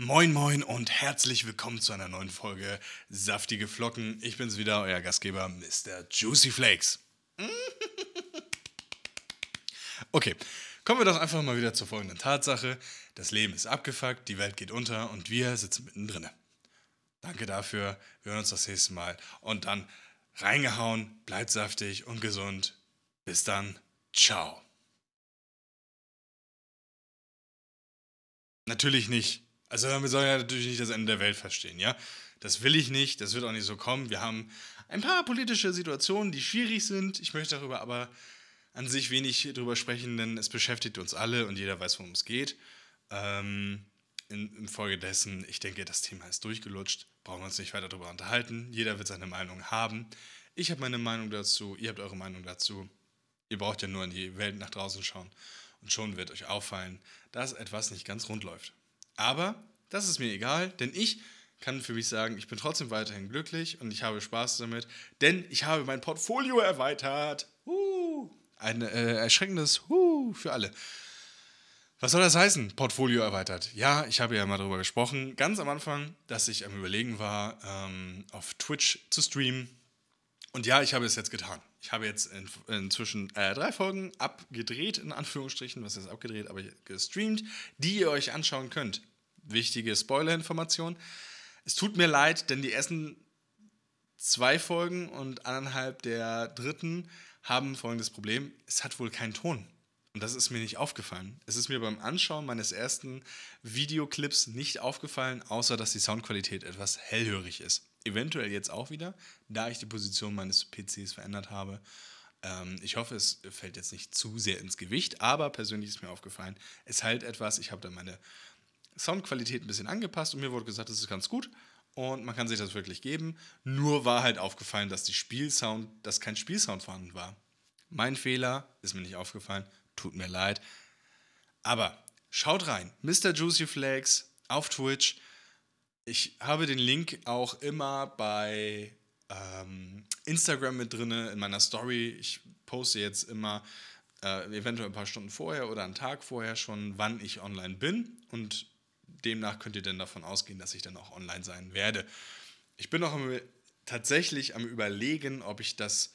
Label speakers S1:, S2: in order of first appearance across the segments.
S1: Moin moin und herzlich willkommen zu einer neuen Folge Saftige Flocken. Ich bin's wieder, euer Gastgeber Mr. Juicy Flakes. Okay, kommen wir doch einfach mal wieder zur folgenden Tatsache. Das Leben ist abgefuckt, die Welt geht unter und wir sitzen mittendrin. Danke dafür, wir hören uns das nächste Mal. Und dann reingehauen, bleibt saftig und gesund. Bis dann, ciao. Natürlich nicht. Also wir sollen ja natürlich nicht das Ende der Welt verstehen, ja. Das will ich nicht, das wird auch nicht so kommen. Wir haben ein paar politische Situationen, die schwierig sind. Ich möchte darüber aber an sich wenig drüber sprechen, denn es beschäftigt uns alle und jeder weiß, worum es geht. Ähm, in, infolgedessen, ich denke, das Thema ist durchgelutscht, brauchen wir uns nicht weiter darüber unterhalten. Jeder wird seine Meinung haben. Ich habe meine Meinung dazu, ihr habt eure Meinung dazu. Ihr braucht ja nur in die Welt nach draußen schauen und schon wird euch auffallen, dass etwas nicht ganz rund läuft. Aber das ist mir egal, denn ich kann für mich sagen, ich bin trotzdem weiterhin glücklich und ich habe Spaß damit, denn ich habe mein Portfolio erweitert. Uh, ein äh, erschreckendes uh, für alle. Was soll das heißen? Portfolio erweitert. Ja, ich habe ja mal darüber gesprochen, ganz am Anfang, dass ich am Überlegen war, ähm, auf Twitch zu streamen. Und ja, ich habe es jetzt getan. Ich habe jetzt in, inzwischen äh, drei Folgen abgedreht, in Anführungsstrichen, was ist abgedreht, aber gestreamt, die ihr euch anschauen könnt wichtige Spoiler-Information. Es tut mir leid, denn die ersten zwei Folgen und anderthalb der dritten haben folgendes Problem. Es hat wohl keinen Ton. Und das ist mir nicht aufgefallen. Es ist mir beim Anschauen meines ersten Videoclips nicht aufgefallen, außer dass die Soundqualität etwas hellhörig ist. Eventuell jetzt auch wieder, da ich die Position meines PCs verändert habe. Ähm, ich hoffe, es fällt jetzt nicht zu sehr ins Gewicht, aber persönlich ist mir aufgefallen, es halt etwas. Ich habe da meine Soundqualität ein bisschen angepasst und mir wurde gesagt, das ist ganz gut und man kann sich das wirklich geben. Nur war halt aufgefallen, dass die Spielsound, dass kein Spielsound vorhanden war. Mein Fehler, ist mir nicht aufgefallen, tut mir leid. Aber schaut rein, Mr. Juicy Flakes auf Twitch. Ich habe den Link auch immer bei ähm, Instagram mit drin in meiner Story. Ich poste jetzt immer äh, eventuell ein paar Stunden vorher oder einen Tag vorher schon, wann ich online bin. Und demnach könnt ihr dann davon ausgehen, dass ich dann auch online sein werde. Ich bin noch tatsächlich am Überlegen, ob ich das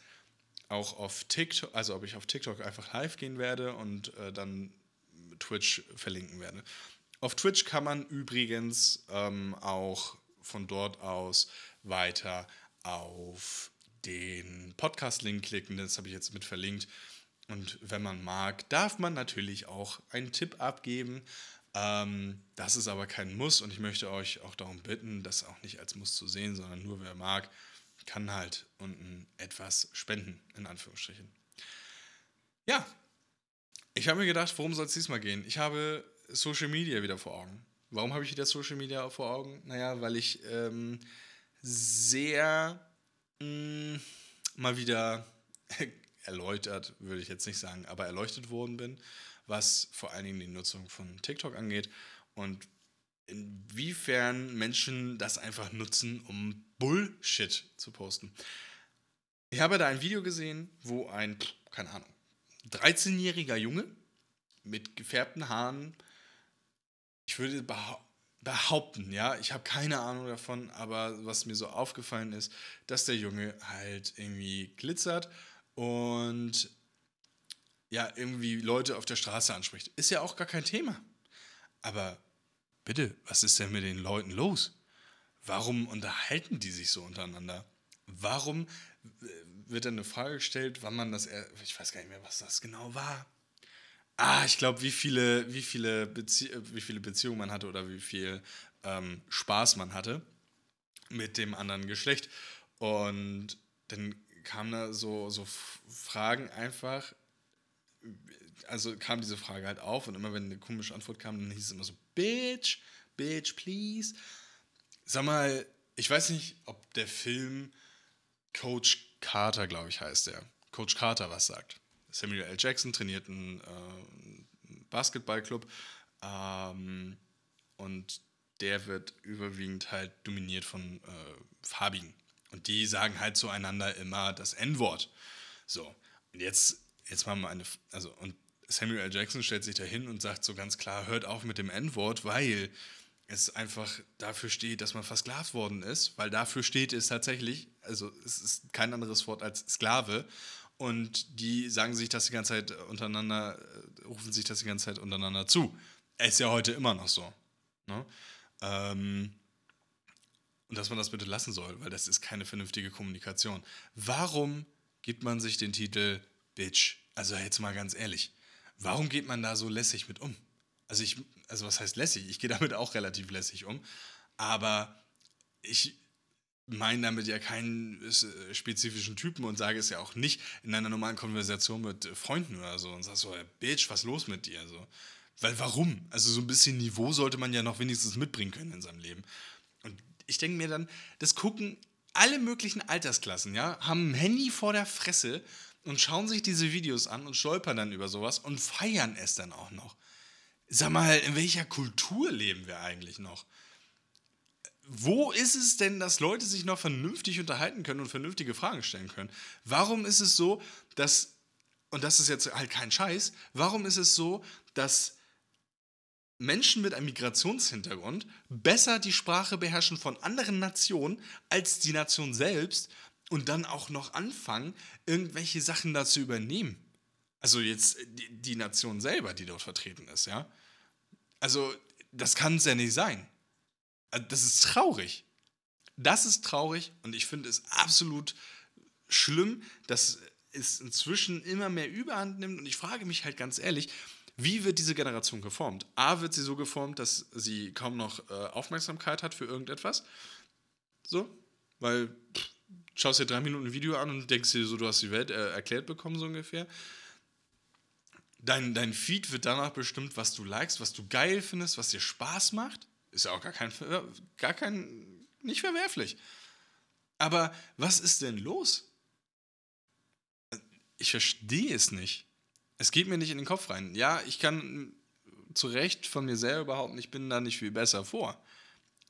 S1: auch auf TikTok, also ob ich auf TikTok einfach live gehen werde und äh, dann Twitch verlinken werde. Auf Twitch kann man übrigens ähm, auch von dort aus weiter auf den Podcast-Link klicken. Das habe ich jetzt mit verlinkt. Und wenn man mag, darf man natürlich auch einen Tipp abgeben. Ähm, das ist aber kein Muss und ich möchte euch auch darum bitten, das auch nicht als Muss zu sehen, sondern nur wer mag, kann halt unten etwas spenden, in Anführungsstrichen. Ja, ich habe mir gedacht, worum soll es diesmal gehen? Ich habe Social Media wieder vor Augen. Warum habe ich wieder Social Media vor Augen? Naja, weil ich ähm, sehr mh, mm, mal wieder erläutert, würde ich jetzt nicht sagen, aber erleuchtet worden bin was vor allen Dingen die Nutzung von TikTok angeht und inwiefern Menschen das einfach nutzen, um Bullshit zu posten. Ich habe da ein Video gesehen, wo ein, keine Ahnung, 13-jähriger Junge mit gefärbten Haaren, ich würde behaupten, ja, ich habe keine Ahnung davon, aber was mir so aufgefallen ist, dass der Junge halt irgendwie glitzert und ja irgendwie Leute auf der Straße anspricht. Ist ja auch gar kein Thema. Aber bitte, was ist denn mit den Leuten los? Warum unterhalten die sich so untereinander? Warum äh, wird dann eine Frage gestellt, wann man das, ich weiß gar nicht mehr, was das genau war. Ah, ich glaube, wie viele, wie, viele Bezie wie viele Beziehungen man hatte oder wie viel ähm, Spaß man hatte mit dem anderen Geschlecht. Und dann kamen da so, so Fragen einfach, also kam diese Frage halt auf und immer wenn eine komische Antwort kam, dann hieß es immer so, Bitch, Bitch, please. Sag mal, ich weiß nicht, ob der Film Coach Carter, glaube ich, heißt der. Coach Carter was sagt. Samuel L. Jackson trainiert einen äh, Basketballclub ähm, und der wird überwiegend halt dominiert von äh, Farbigen. Und die sagen halt zueinander immer das N-Wort. So, und jetzt jetzt mal eine, also und Samuel L. Jackson stellt sich da hin und sagt so ganz klar, hört auf mit dem N-Wort, weil es einfach dafür steht, dass man versklavt worden ist, weil dafür steht es tatsächlich, also es ist kein anderes Wort als Sklave. Und die sagen sich das die ganze Zeit untereinander, äh, rufen sich das die ganze Zeit untereinander zu. Ist ja heute immer noch so. Ne? Ähm, und dass man das bitte lassen soll, weil das ist keine vernünftige Kommunikation. Warum gibt man sich den Titel Bitch? Also jetzt mal ganz ehrlich, warum geht man da so lässig mit um? Also ich, also was heißt lässig? Ich gehe damit auch relativ lässig um, aber ich meine damit ja keinen äh, spezifischen Typen und sage es ja auch nicht in einer normalen Konversation mit Freunden oder so und sag so, Bitch, was los mit dir? So. Weil warum? Also so ein bisschen Niveau sollte man ja noch wenigstens mitbringen können in seinem Leben. Und ich denke mir dann, das gucken alle möglichen Altersklassen, ja, haben ein Handy vor der Fresse und schauen sich diese Videos an und stolpern dann über sowas und feiern es dann auch noch. Sag mal, in welcher Kultur leben wir eigentlich noch? Wo ist es denn, dass Leute sich noch vernünftig unterhalten können und vernünftige Fragen stellen können? Warum ist es so, dass, und das ist jetzt halt kein Scheiß, warum ist es so, dass Menschen mit einem Migrationshintergrund besser die Sprache beherrschen von anderen Nationen als die Nation selbst und dann auch noch anfangen, irgendwelche Sachen da zu übernehmen. Also jetzt die, die Nation selber, die dort vertreten ist, ja. Also das kann es ja nicht sein. Also, das ist traurig. Das ist traurig und ich finde es absolut schlimm, dass es inzwischen immer mehr Überhand nimmt und ich frage mich halt ganz ehrlich, wie wird diese Generation geformt? A, wird sie so geformt, dass sie kaum noch äh, Aufmerksamkeit hat für irgendetwas. So, weil pff, schaust dir drei Minuten ein Video an und denkst dir so, du hast die Welt äh, erklärt bekommen, so ungefähr. Dein, dein Feed wird danach bestimmt, was du likest, was du geil findest, was dir Spaß macht. Ist ja auch gar kein, gar kein, nicht verwerflich. Aber was ist denn los? Ich verstehe es nicht. Es geht mir nicht in den Kopf rein. Ja, ich kann zu Recht von mir selber behaupten, ich bin da nicht viel besser vor.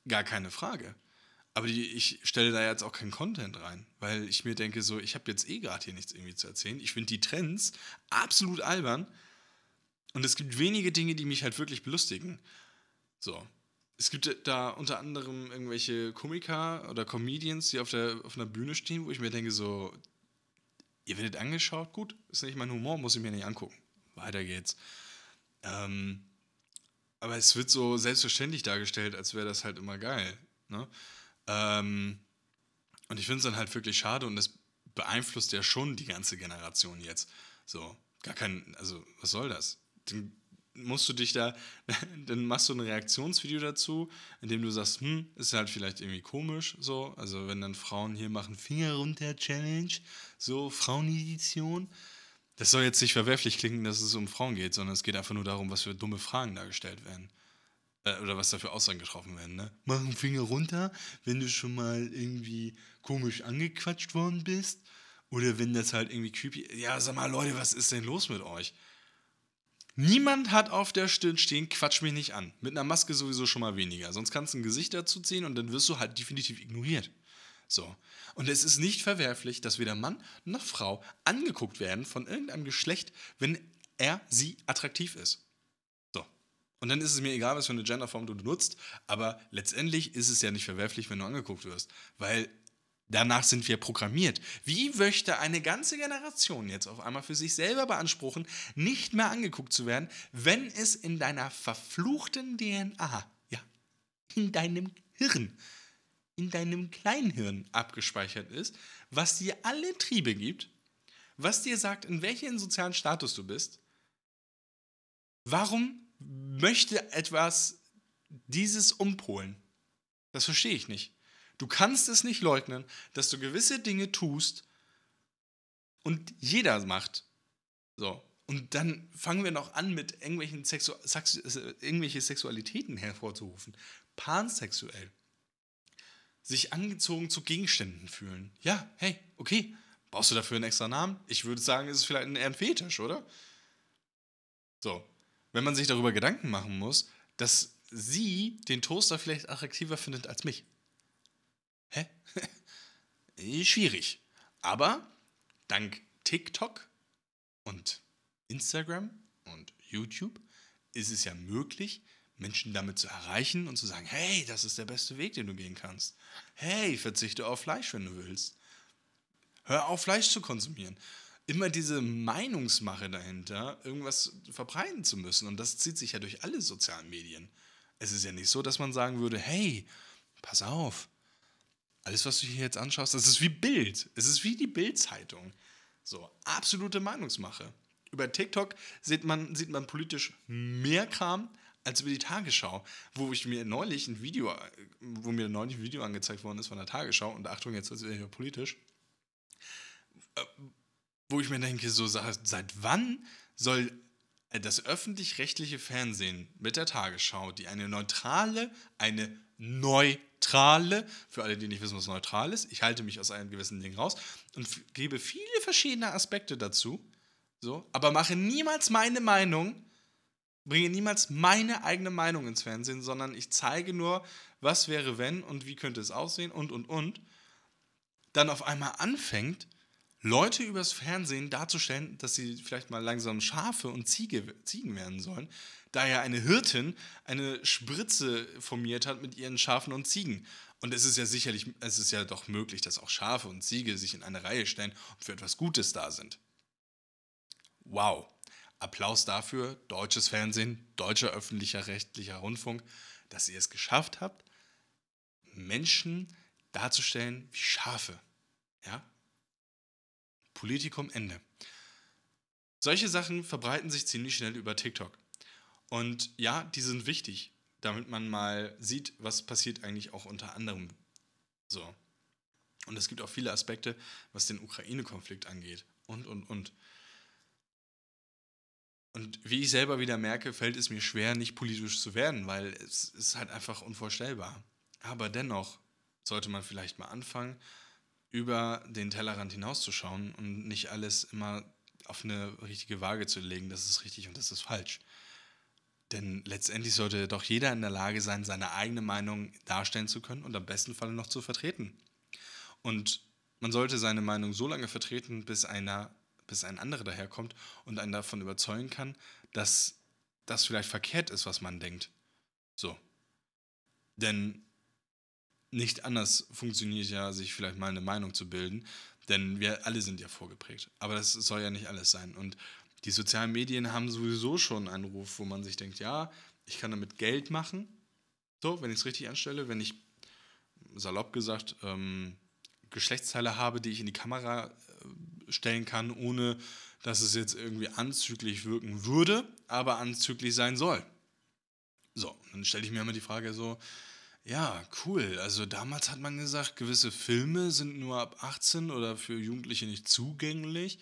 S1: Gar keine Frage. Aber die, ich stelle da jetzt auch keinen Content rein, weil ich mir denke, so, ich habe jetzt eh gerade hier nichts irgendwie zu erzählen. Ich finde die Trends absolut albern. Und es gibt wenige Dinge, die mich halt wirklich belustigen. So. Es gibt da unter anderem irgendwelche Komiker oder Comedians, die auf, der, auf einer Bühne stehen, wo ich mir denke, so, ihr werdet angeschaut, gut, ist nicht mein Humor, muss ich mir nicht angucken. Weiter geht's. Ähm, aber es wird so selbstverständlich dargestellt, als wäre das halt immer geil. Ne? Ähm, und ich finde es dann halt wirklich schade und das beeinflusst ja schon die ganze Generation jetzt. So, gar kein, also was soll das? Den, musst du dich da, dann machst du ein Reaktionsvideo dazu, in dem du sagst, hm, ist halt vielleicht irgendwie komisch, so. Also wenn dann Frauen hier machen Finger runter Challenge, so Frauenedition. Das soll jetzt nicht verwerflich klingen, dass es um Frauen geht, sondern es geht einfach nur darum, was für dumme Fragen da gestellt werden. Äh, oder was da für Aussagen getroffen werden, ne? Mach einen Finger runter, wenn du schon mal irgendwie komisch angequatscht worden bist. Oder wenn das halt irgendwie creepy. Ja, sag mal, Leute, was ist denn los mit euch? Niemand hat auf der Stirn stehen, quatsch mich nicht an. Mit einer Maske sowieso schon mal weniger. Sonst kannst du ein Gesicht dazu ziehen und dann wirst du halt definitiv ignoriert. So. Und es ist nicht verwerflich, dass weder Mann noch Frau angeguckt werden von irgendeinem Geschlecht, wenn er sie attraktiv ist. Und dann ist es mir egal, was für eine Genderform du nutzt, aber letztendlich ist es ja nicht verwerflich, wenn du angeguckt wirst. Weil Danach sind wir programmiert. Wie möchte eine ganze Generation jetzt auf einmal für sich selber beanspruchen, nicht mehr angeguckt zu werden, wenn es in deiner verfluchten DNA, ja, in deinem Hirn, in deinem Kleinhirn abgespeichert ist, was dir alle Triebe gibt, was dir sagt, in welchem sozialen Status du bist? Warum möchte etwas dieses umpolen? Das verstehe ich nicht. Du kannst es nicht leugnen, dass du gewisse Dinge tust und jeder macht. So. Und dann fangen wir noch an, mit irgendwelchen Sexu Sex irgendwelche Sexualitäten hervorzurufen. Pansexuell. Sich angezogen zu Gegenständen fühlen. Ja, hey, okay. Brauchst du dafür einen extra Namen? Ich würde sagen, es ist vielleicht ein Fetisch, oder? So. Wenn man sich darüber Gedanken machen muss, dass sie den Toaster vielleicht attraktiver findet als mich. Hä? Schwierig. Aber dank TikTok und Instagram und YouTube ist es ja möglich, Menschen damit zu erreichen und zu sagen, hey, das ist der beste Weg, den du gehen kannst. Hey, verzichte auf Fleisch, wenn du willst. Hör auf, Fleisch zu konsumieren. Immer diese Meinungsmache dahinter, irgendwas verbreiten zu müssen. Und das zieht sich ja durch alle sozialen Medien. Es ist ja nicht so, dass man sagen würde, hey, pass auf, alles, was du hier jetzt anschaust, das ist wie Bild. Es ist wie die Bild-Zeitung. So, absolute Meinungsmache. Über TikTok sieht man, sieht man politisch mehr Kram als über die Tagesschau, wo ich mir neulich ein Video, wo mir neulich ein Video angezeigt worden ist von der Tagesschau, und Achtung, jetzt ist es ja politisch, äh, wo ich mir denke, so seit wann soll das öffentlich-rechtliche Fernsehen mit der Tagesschau, die eine neutrale, eine neutrale, für alle, die nicht wissen, was neutral ist, ich halte mich aus einem gewissen Ding raus und gebe viele verschiedene Aspekte dazu, so, aber mache niemals meine Meinung, bringe niemals meine eigene Meinung ins Fernsehen, sondern ich zeige nur, was wäre wenn und wie könnte es aussehen und und und, dann auf einmal anfängt, Leute übers Fernsehen darzustellen, dass sie vielleicht mal langsam Schafe und Ziege, Ziegen werden sollen, da ja eine Hirtin eine Spritze formiert hat mit ihren Schafen und Ziegen. Und es ist ja sicherlich, es ist ja doch möglich, dass auch Schafe und Ziege sich in eine Reihe stellen und für etwas Gutes da sind. Wow. Applaus dafür, deutsches Fernsehen, deutscher öffentlicher rechtlicher Rundfunk, dass ihr es geschafft habt, Menschen darzustellen wie Schafe. Ja? Politikum Ende. Solche Sachen verbreiten sich ziemlich schnell über TikTok. Und ja, die sind wichtig, damit man mal sieht, was passiert eigentlich auch unter anderem so. Und es gibt auch viele Aspekte, was den Ukraine-Konflikt angeht. Und, und, und. Und wie ich selber wieder merke, fällt es mir schwer, nicht politisch zu werden, weil es ist halt einfach unvorstellbar. Aber dennoch sollte man vielleicht mal anfangen, über den Tellerrand hinauszuschauen und nicht alles immer auf eine richtige Waage zu legen, das ist richtig und das ist falsch. Denn letztendlich sollte doch jeder in der Lage sein, seine eigene Meinung darstellen zu können und am besten Fall noch zu vertreten. Und man sollte seine Meinung so lange vertreten, bis, einer, bis ein anderer daherkommt und einen davon überzeugen kann, dass das vielleicht verkehrt ist, was man denkt. So. Denn nicht anders funktioniert ja, sich vielleicht mal eine Meinung zu bilden, denn wir alle sind ja vorgeprägt. Aber das soll ja nicht alles sein. Und die sozialen Medien haben sowieso schon einen Ruf, wo man sich denkt, ja, ich kann damit Geld machen, so, wenn ich es richtig anstelle, wenn ich, salopp gesagt, ähm, Geschlechtsteile habe, die ich in die Kamera äh, stellen kann, ohne dass es jetzt irgendwie anzüglich wirken würde, aber anzüglich sein soll. So, dann stelle ich mir immer die Frage so, ja, cool. Also damals hat man gesagt, gewisse Filme sind nur ab 18 oder für Jugendliche nicht zugänglich.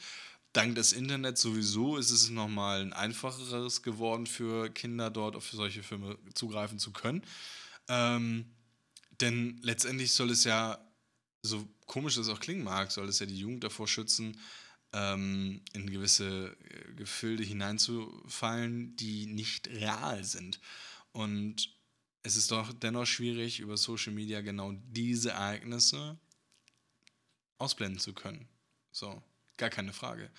S1: Dank des Internets sowieso ist es nochmal ein einfacheres geworden für Kinder dort auf solche Filme zugreifen zu können. Ähm, denn letztendlich soll es ja, so komisch es auch klingen mag, soll es ja die Jugend davor schützen, ähm, in gewisse äh, Gefilde hineinzufallen, die nicht real sind. Und es ist doch dennoch schwierig, über Social Media genau diese Ereignisse ausblenden zu können. So, gar keine Frage.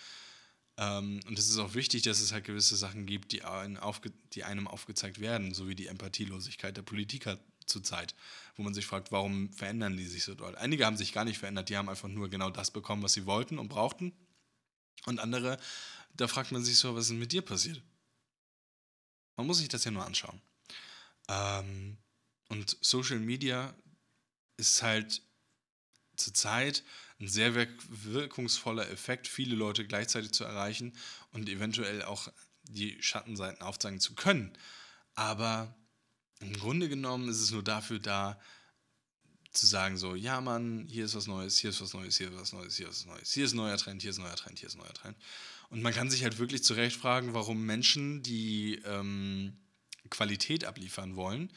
S1: Ähm, und es ist auch wichtig, dass es halt gewisse Sachen gibt, die, einen aufge die einem aufgezeigt werden, so wie die Empathielosigkeit der Politiker zurzeit, wo man sich fragt, warum verändern die sich so doll? Einige haben sich gar nicht verändert, die haben einfach nur genau das bekommen, was sie wollten und brauchten. Und andere, da fragt man sich so, was ist mit dir passiert? Man muss sich das ja nur anschauen. Ähm, und Social Media ist halt zurzeit ein sehr wirkungsvoller Effekt, viele Leute gleichzeitig zu erreichen und eventuell auch die Schattenseiten aufzeigen zu können. Aber im Grunde genommen ist es nur dafür da, zu sagen so, ja Mann, hier ist was Neues, hier ist was Neues, hier ist was Neues, hier ist was Neues, hier ist neuer Trend, hier ist neuer Trend, hier ist neuer Trend. Und man kann sich halt wirklich zu Recht fragen, warum Menschen, die ähm, Qualität abliefern wollen,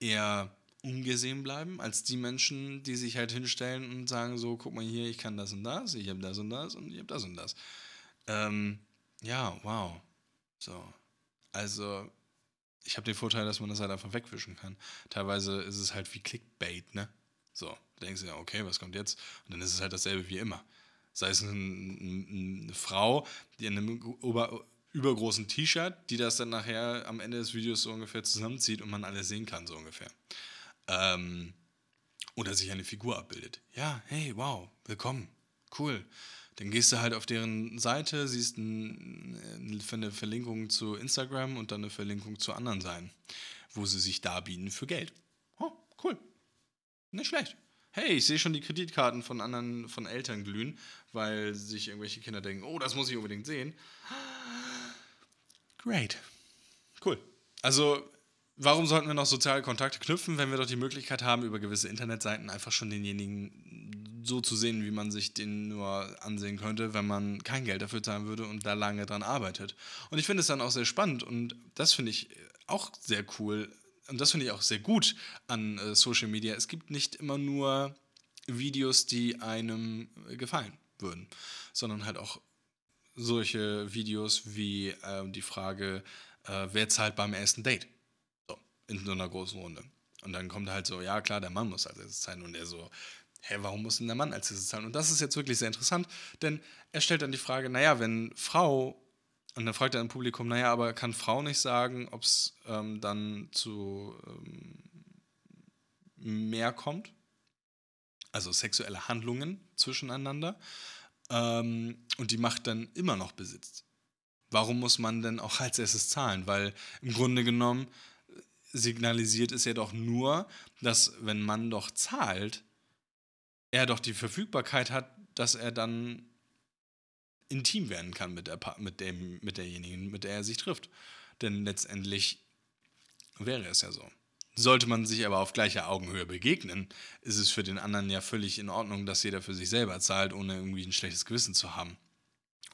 S1: eher ungesehen bleiben, als die Menschen, die sich halt hinstellen und sagen so, guck mal hier, ich kann das und das, ich habe das und das und ich habe das und das. Ähm, ja, wow. So. Also, ich habe den Vorteil, dass man das halt einfach wegwischen kann. Teilweise ist es halt wie Clickbait, ne? So, da denkst du ja, okay, was kommt jetzt? Und dann ist es halt dasselbe wie immer. Sei es eine, eine Frau, die in einem Ober übergroßen T-Shirt, die das dann nachher am Ende des Videos so ungefähr zusammenzieht und man alles sehen kann, so ungefähr. Ähm, oder sich eine Figur abbildet. Ja, hey, wow, willkommen, cool. Dann gehst du halt auf deren Seite, siehst ein, eine Verlinkung zu Instagram und dann eine Verlinkung zu anderen Seiten, wo sie sich da bieten für Geld. Oh, cool. Nicht schlecht. Hey, ich sehe schon die Kreditkarten von anderen, von Eltern glühen, weil sich irgendwelche Kinder denken, oh, das muss ich unbedingt sehen. Great. Cool. Also, warum sollten wir noch soziale Kontakte knüpfen, wenn wir doch die Möglichkeit haben, über gewisse Internetseiten einfach schon denjenigen so zu sehen, wie man sich den nur ansehen könnte, wenn man kein Geld dafür zahlen würde und da lange dran arbeitet. Und ich finde es dann auch sehr spannend und das finde ich auch sehr cool und das finde ich auch sehr gut an äh, Social Media. Es gibt nicht immer nur Videos, die einem gefallen würden, sondern halt auch solche Videos wie äh, die Frage, äh, wer zahlt beim ersten Date? So, in so einer großen Runde. Und dann kommt halt so, ja klar, der Mann muss als erstes zahlen. Und er so, hä, warum muss denn der Mann als erstes zahlen? Und das ist jetzt wirklich sehr interessant, denn er stellt dann die Frage, naja, wenn Frau, und dann fragt er im Publikum, naja, aber kann Frau nicht sagen, ob es ähm, dann zu ähm, mehr kommt? Also sexuelle Handlungen zwischeneinander ähm, und die Macht dann immer noch besitzt. Warum muss man denn auch als erstes zahlen? Weil im Grunde genommen signalisiert es ja doch nur, dass wenn man doch zahlt, er doch die Verfügbarkeit hat, dass er dann intim werden kann mit, der, mit, dem, mit derjenigen, mit der er sich trifft. Denn letztendlich wäre es ja so. Sollte man sich aber auf gleicher Augenhöhe begegnen, ist es für den anderen ja völlig in Ordnung, dass jeder für sich selber zahlt, ohne irgendwie ein schlechtes Gewissen zu haben.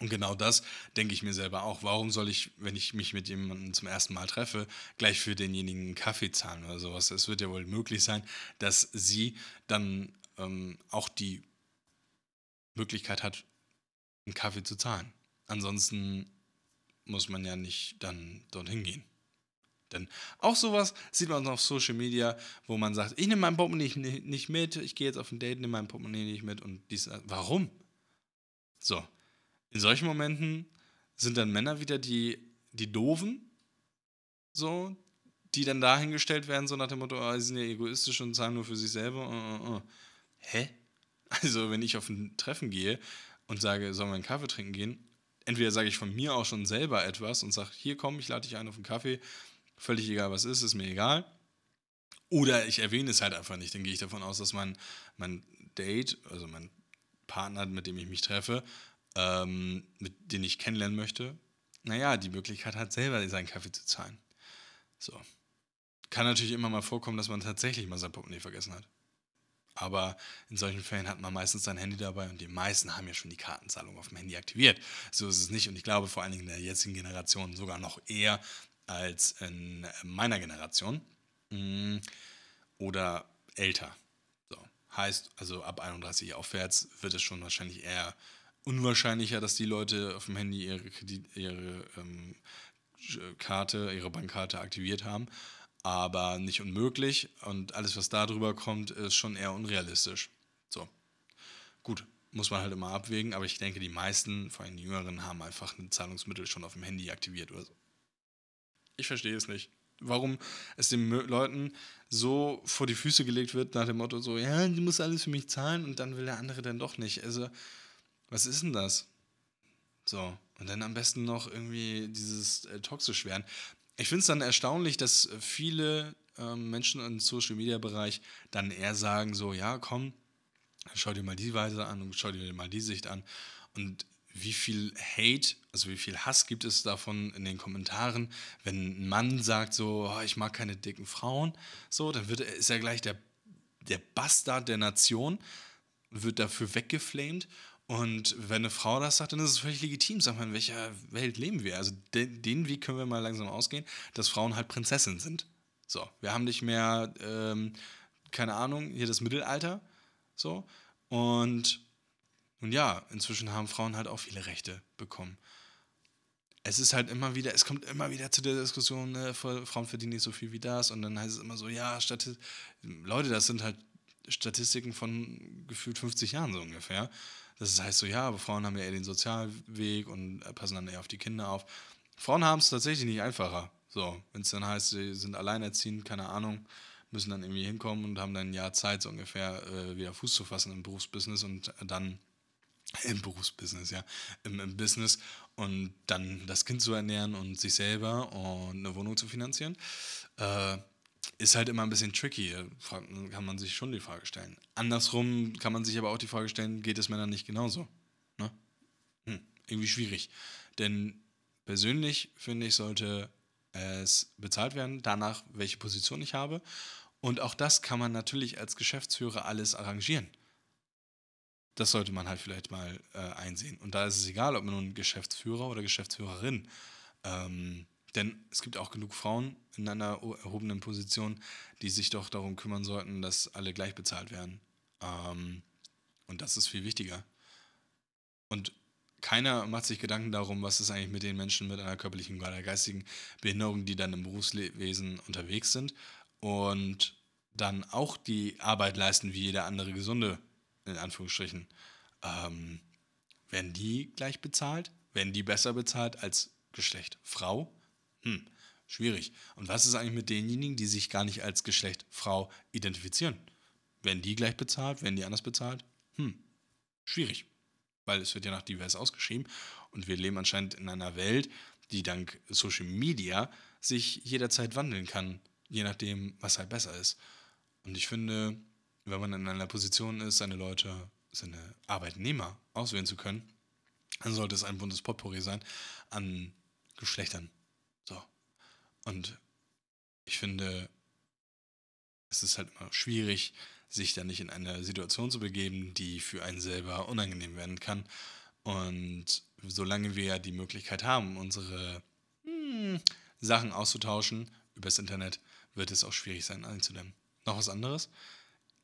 S1: Und genau das denke ich mir selber auch. Warum soll ich, wenn ich mich mit jemandem zum ersten Mal treffe, gleich für denjenigen einen Kaffee zahlen oder sowas? Es wird ja wohl möglich sein, dass sie dann ähm, auch die Möglichkeit hat, einen Kaffee zu zahlen. Ansonsten muss man ja nicht dann dorthin gehen. Denn auch sowas sieht man auf Social Media, wo man sagt, ich nehme mein Portemonnaie nicht mit, ich gehe jetzt auf ein Date, nehme mein Portemonnaie nicht mit und dies, warum? So, in solchen Momenten sind dann Männer wieder die, die Doofen, so, die dann dahingestellt werden, so nach dem Motto, oh, sie sind ja egoistisch und zahlen nur für sich selber. Uh, uh. Hä? Also, wenn ich auf ein Treffen gehe und sage, sollen wir einen Kaffee trinken gehen, entweder sage ich von mir auch schon selber etwas und sage, hier komm, ich lade dich ein auf einen Kaffee, völlig egal was ist, ist mir egal. Oder ich erwähne es halt einfach nicht, dann gehe ich davon aus, dass mein, mein Date, also mein Partner, mit dem ich mich treffe, ähm, mit den ich kennenlernen möchte, naja, die Möglichkeit hat, selber seinen Kaffee zu zahlen. So. Kann natürlich immer mal vorkommen, dass man tatsächlich mal sein Portemonnaie vergessen hat. Aber in solchen Fällen hat man meistens sein Handy dabei und die meisten haben ja schon die Kartenzahlung auf dem Handy aktiviert. So ist es nicht und ich glaube vor allen Dingen in der jetzigen Generation sogar noch eher, als in meiner Generation mm, oder älter. So. Heißt, also ab 31 aufwärts wird es schon wahrscheinlich eher unwahrscheinlicher, dass die Leute auf dem Handy ihre, Kredit, ihre ähm, Karte, ihre Bankkarte aktiviert haben. Aber nicht unmöglich und alles, was da drüber kommt, ist schon eher unrealistisch. So. Gut, muss man halt immer abwägen, aber ich denke, die meisten, vor allem die Jüngeren, haben einfach ein Zahlungsmittel schon auf dem Handy aktiviert oder so. Ich verstehe es nicht. Warum es den Leuten so vor die Füße gelegt wird, nach dem Motto so, ja, du musst alles für mich zahlen und dann will der andere dann doch nicht. Also, was ist denn das? So, und dann am besten noch irgendwie dieses äh, toxisch werden. Ich finde es dann erstaunlich, dass viele ähm, Menschen im Social-Media-Bereich dann eher sagen so, ja, komm, schau dir mal die Weise an und schau dir mal die Sicht an. Und wie viel Hate, also wie viel Hass gibt es davon in den Kommentaren, wenn ein Mann sagt so, oh, ich mag keine dicken Frauen, so, dann wird, ist er gleich der, der Bastard der Nation, wird dafür weggeflamed und wenn eine Frau das sagt, dann ist es völlig legitim. Sag mal, in welcher Welt leben wir? Also den, den Weg können wir mal langsam ausgehen, dass Frauen halt Prinzessinnen sind. So, wir haben nicht mehr, ähm, keine Ahnung, hier das Mittelalter. So. Und und ja, inzwischen haben Frauen halt auch viele Rechte bekommen. Es ist halt immer wieder, es kommt immer wieder zu der Diskussion, ne, Frauen verdienen nicht so viel wie das. Und dann heißt es immer so, ja, Stati Leute, das sind halt Statistiken von gefühlt 50 Jahren so ungefähr. Das heißt so, ja, aber Frauen haben ja eher den Sozialweg und passen dann eher auf die Kinder auf. Frauen haben es tatsächlich nicht einfacher. So, wenn es dann heißt, sie sind alleinerziehend, keine Ahnung, müssen dann irgendwie hinkommen und haben dann ein Jahr Zeit, so ungefähr äh, wieder Fuß zu fassen im Berufsbusiness und dann im Berufsbusiness, ja, im, im, Business und dann das Kind zu ernähren und sich selber und eine Wohnung zu finanzieren, äh, ist halt immer ein bisschen tricky. Kann man sich schon die Frage stellen. Andersrum kann man sich aber auch die Frage stellen, geht es Männern nicht genauso? Ne? Hm, irgendwie schwierig. Denn persönlich finde ich, sollte es bezahlt werden, danach, welche Position ich habe. Und auch das kann man natürlich als Geschäftsführer alles arrangieren. Das sollte man halt vielleicht mal äh, einsehen. Und da ist es egal, ob man nun Geschäftsführer oder Geschäftsführerin. Ähm, denn es gibt auch genug Frauen in einer erhobenen Position, die sich doch darum kümmern sollten, dass alle gleich bezahlt werden. Ähm, und das ist viel wichtiger. Und keiner macht sich Gedanken darum, was ist eigentlich mit den Menschen mit einer körperlichen oder geistigen Behinderung, die dann im Berufswesen unterwegs sind und dann auch die Arbeit leisten wie jeder andere Gesunde, in Anführungsstrichen. Ähm, werden die gleich bezahlt? Werden die besser bezahlt als Geschlecht Frau? Hm, schwierig. Und was ist eigentlich mit denjenigen, die sich gar nicht als Geschlecht Frau identifizieren? Werden die gleich bezahlt? Werden die anders bezahlt? Hm, schwierig weil es wird ja nach divers ausgeschrieben und wir leben anscheinend in einer Welt, die dank Social Media sich jederzeit wandeln kann, je nachdem, was halt besser ist. Und ich finde, wenn man in einer Position ist, seine Leute, seine Arbeitnehmer auswählen zu können, dann sollte es ein buntes Potpourri sein an Geschlechtern. So. Und ich finde, es ist halt immer schwierig, sich dann nicht in eine Situation zu begeben, die für einen selber unangenehm werden kann. Und solange wir ja die Möglichkeit haben, unsere hm, Sachen auszutauschen übers Internet, wird es auch schwierig sein, einzudämmen. Noch was anderes?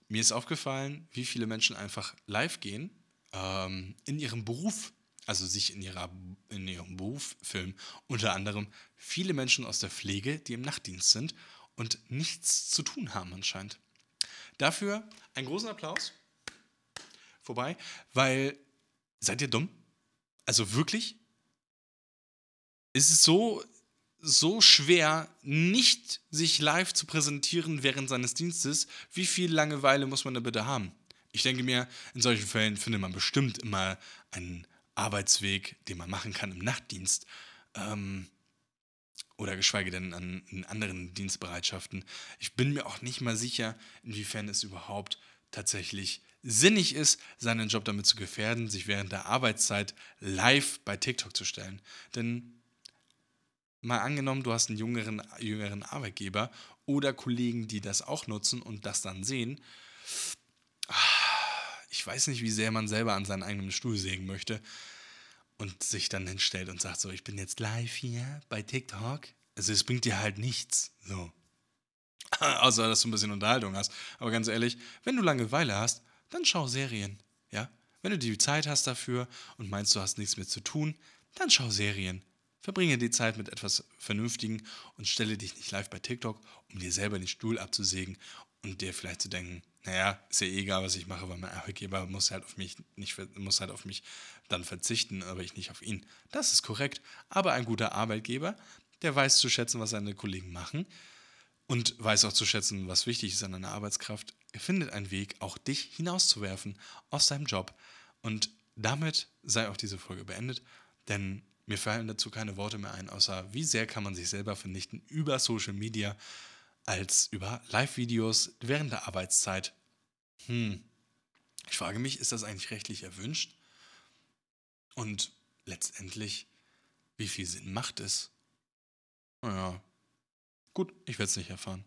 S1: Mir ist aufgefallen, wie viele Menschen einfach live gehen, ähm, in ihrem Beruf, also sich in, ihrer, in ihrem Beruf filmen. Unter anderem viele Menschen aus der Pflege, die im Nachtdienst sind und nichts zu tun haben anscheinend. Dafür einen großen Applaus. Vorbei, weil seid ihr dumm? Also wirklich? Ist es so, so schwer, nicht sich live zu präsentieren während seines Dienstes? Wie viel Langeweile muss man da bitte haben? Ich denke mir, in solchen Fällen findet man bestimmt immer einen Arbeitsweg, den man machen kann im Nachtdienst. Ähm, oder geschweige denn an, in anderen Dienstbereitschaften. Ich bin mir auch nicht mal sicher, inwiefern es überhaupt tatsächlich sinnig ist, seinen Job damit zu gefährden, sich während der Arbeitszeit live bei TikTok zu stellen. Denn mal angenommen, du hast einen jüngeren, jüngeren Arbeitgeber oder Kollegen, die das auch nutzen und das dann sehen. Ich weiß nicht, wie sehr man selber an seinen eigenen Stuhl sägen möchte und sich dann hinstellt und sagt so, ich bin jetzt live hier bei TikTok. Also es bringt dir halt nichts. So. Außer, dass du ein bisschen Unterhaltung hast. Aber ganz ehrlich, wenn du Langeweile hast, dann schau Serien. Ja? Wenn du die Zeit hast dafür und meinst, du hast nichts mehr zu tun, dann schau Serien. Verbringe die Zeit mit etwas Vernünftigen und stelle dich nicht live bei TikTok, um dir selber den Stuhl abzusägen und dir vielleicht zu denken, naja, ist ja eh egal, was ich mache, weil mein Arbeitgeber muss halt auf mich nicht muss halt auf mich dann verzichten, aber ich nicht auf ihn. Das ist korrekt. Aber ein guter Arbeitgeber, der weiß zu schätzen, was seine Kollegen machen und weiß auch zu schätzen, was wichtig ist an einer Arbeitskraft. Er findet einen Weg, auch dich hinauszuwerfen aus seinem Job. Und damit sei auch diese Folge beendet, denn mir fallen dazu keine Worte mehr ein, außer wie sehr kann man sich selber vernichten über Social Media als über Live-Videos während der Arbeitszeit. Hm. Ich frage mich, ist das eigentlich rechtlich erwünscht? Und letztendlich, wie viel Sinn macht es? Naja, gut, ich werde es nicht erfahren.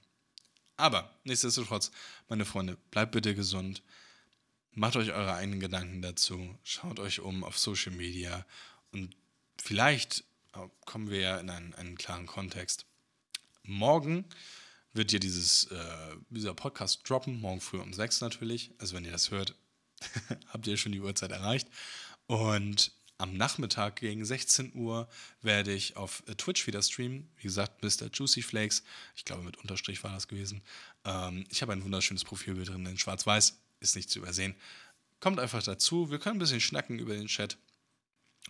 S1: Aber nichtsdestotrotz, meine Freunde, bleibt bitte gesund. Macht euch eure eigenen Gedanken dazu. Schaut euch um auf Social Media. Und vielleicht äh, kommen wir ja in einen, einen klaren Kontext. Morgen wird hier dieses, äh, dieser Podcast droppen, morgen früh um sechs natürlich. Also wenn ihr das hört, habt ihr schon die Uhrzeit erreicht. Und am Nachmittag gegen 16 Uhr werde ich auf äh, Twitch wieder streamen. Wie gesagt, Mr. Juicy Flakes. Ich glaube, mit Unterstrich war das gewesen. Ähm, ich habe ein wunderschönes Profilbild drin in Schwarz-Weiß. Ist nicht zu übersehen. Kommt einfach dazu. Wir können ein bisschen schnacken über den Chat.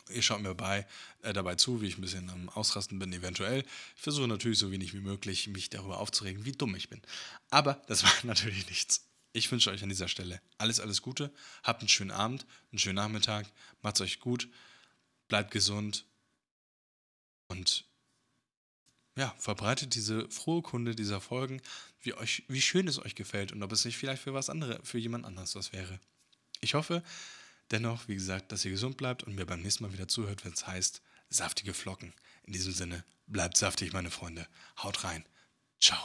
S1: Ihr schaut mir bei, äh, dabei zu, wie ich ein bisschen am Ausrasten bin, eventuell. Ich versuche natürlich so wenig wie möglich, mich darüber aufzuregen, wie dumm ich bin. Aber das war natürlich nichts. Ich wünsche euch an dieser Stelle alles, alles Gute. Habt einen schönen Abend, einen schönen Nachmittag. Macht's euch gut. Bleibt gesund. Und ja, verbreitet diese frohe Kunde dieser Folgen, wie, euch, wie schön es euch gefällt und ob es nicht vielleicht für was anderes, für jemand anderes was wäre. Ich hoffe dennoch, wie gesagt, dass ihr gesund bleibt und mir beim nächsten Mal wieder zuhört, wenn es heißt, saftige Flocken. In diesem Sinne, bleibt saftig, meine Freunde. Haut rein. Ciao.